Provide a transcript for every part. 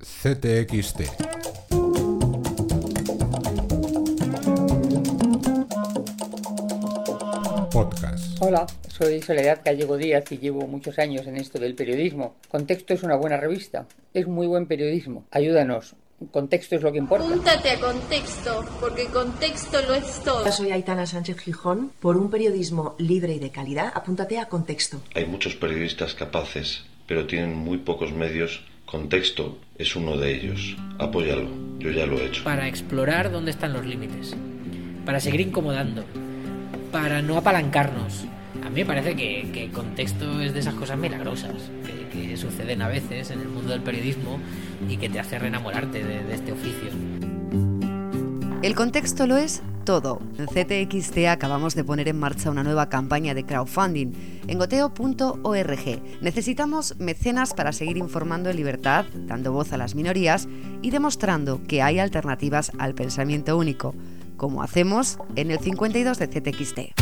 CTXT. Podcast. Hola, soy Soledad Gallego Díaz y llevo muchos años en esto del periodismo. Contexto es una buena revista, es muy buen periodismo. Ayúdanos, contexto es lo que importa. Apúntate a contexto, porque contexto lo es todo. Soy Aitana Sánchez Gijón. Por un periodismo libre y de calidad, apúntate a contexto. Hay muchos periodistas capaces, pero tienen muy pocos medios. Contexto es uno de ellos. Apóyalo, yo ya lo he hecho. Para explorar dónde están los límites. Para seguir incomodando. Para no apalancarnos. A mí me parece que, que contexto es de esas cosas milagrosas que, que suceden a veces en el mundo del periodismo y que te hace reenamorarte de, de este oficio. El contexto lo es todo. En CTXT acabamos de poner en marcha una nueva campaña de crowdfunding en goteo.org. Necesitamos mecenas para seguir informando en libertad, dando voz a las minorías y demostrando que hay alternativas al pensamiento único, como hacemos en el 52 de CTXT.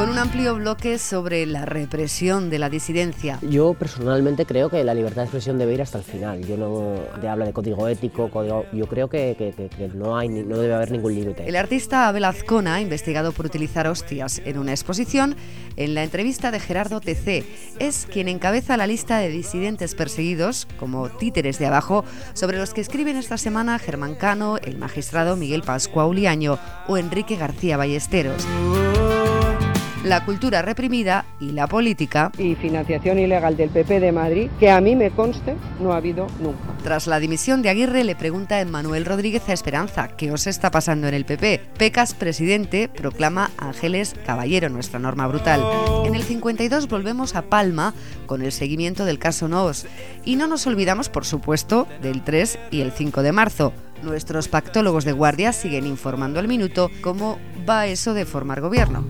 Con un amplio bloque sobre la represión de la disidencia. Yo personalmente creo que la libertad de expresión debe ir hasta el final. Yo no te habla de código ético, código, yo creo que, que, que, que no, hay, no debe haber ningún límite. El artista Abel Azcona, investigado por utilizar hostias en una exposición, en la entrevista de Gerardo TC, es quien encabeza la lista de disidentes perseguidos, como títeres de abajo, sobre los que escriben esta semana Germán Cano, el magistrado Miguel Pascua Uliaño o Enrique García Ballesteros la cultura reprimida y la política. Y financiación ilegal del PP de Madrid, que a mí me conste no ha habido nunca. Tras la dimisión de Aguirre le pregunta a Emmanuel Rodríguez a Esperanza, ¿qué os está pasando en el PP? Pecas, presidente, proclama Ángeles Caballero, nuestra norma brutal. En el 52 volvemos a Palma con el seguimiento del caso Noos. Y no nos olvidamos, por supuesto, del 3 y el 5 de marzo. Nuestros pactólogos de guardia siguen informando al minuto cómo va eso de formar gobierno.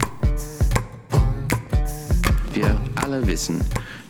Alle wissen,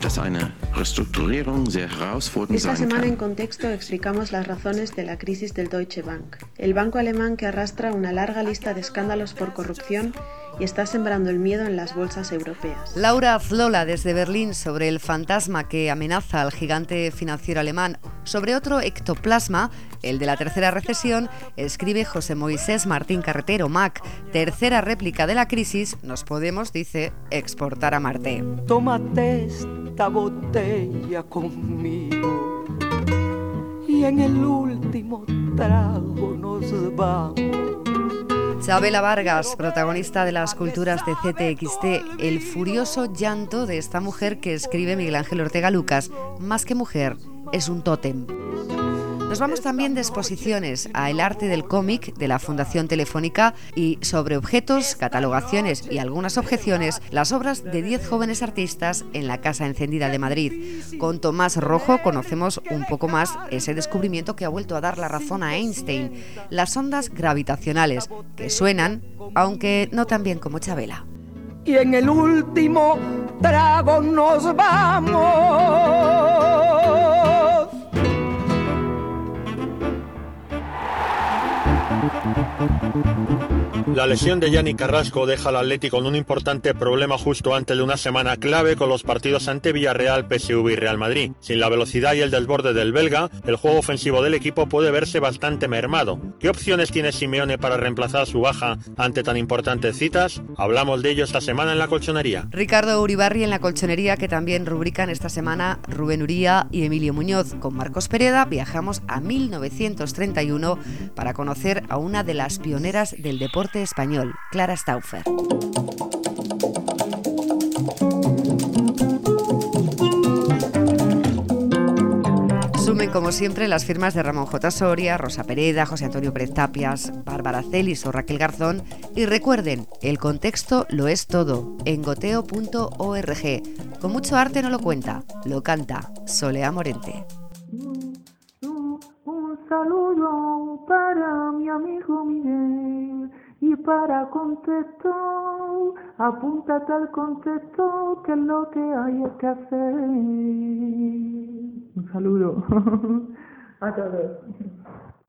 dass eine Restrukturierung sehr herausfordernd Esta semana en contexto explicamos las razones de la crisis del Deutsche Bank, el banco alemán que arrastra una larga lista de escándalos por corrupción y está sembrando el miedo en las bolsas europeas. Laura Azlola desde Berlín sobre el fantasma que amenaza al gigante financiero alemán. Sobre otro ectoplasma, el de la tercera recesión, escribe José Moisés Martín Carretero, Mac. Tercera réplica de la crisis, nos podemos, dice, exportar a Marte. Tómate esta botella conmigo y en el último trago nos vamos. Chabela Vargas, protagonista de las culturas de CTXT, el furioso llanto de esta mujer que escribe Miguel Ángel Ortega Lucas, más que mujer, es un tótem. Nos vamos también de exposiciones a El arte del cómic de la Fundación Telefónica y sobre objetos, catalogaciones y algunas objeciones, las obras de 10 jóvenes artistas en la Casa Encendida de Madrid. Con Tomás Rojo conocemos un poco más ese descubrimiento que ha vuelto a dar la razón a Einstein, las ondas gravitacionales, que suenan, aunque no tan bien como Chabela. Y en el último trago nos vamos. Thank you. La lesión de Yanni Carrasco deja al Atlético en un importante problema justo antes de una semana clave con los partidos ante Villarreal, PSV y Real Madrid. Sin la velocidad y el desborde del belga, el juego ofensivo del equipo puede verse bastante mermado. ¿Qué opciones tiene Simeone para reemplazar su baja ante tan importantes citas? Hablamos de ello esta semana en la colchonería. Ricardo Uribarri en la colchonería que también rubrican esta semana Rubén Uría y Emilio Muñoz. Con Marcos Pereda viajamos a 1931 para conocer a una de las pioneras del deporte español, Clara Stauffer. Sumen, como siempre, las firmas de Ramón J. Soria, Rosa Pereda, José Antonio Pérez Tapias, Bárbara Celis o Raquel Garzón. Y recuerden, el contexto lo es todo en goteo.org. Con mucho arte no lo cuenta, lo canta Solea Morente. Un saludo para mi amigo Miguel y para contexto, apúntate al contexto que es lo que hay que hacer. Un saludo a todos.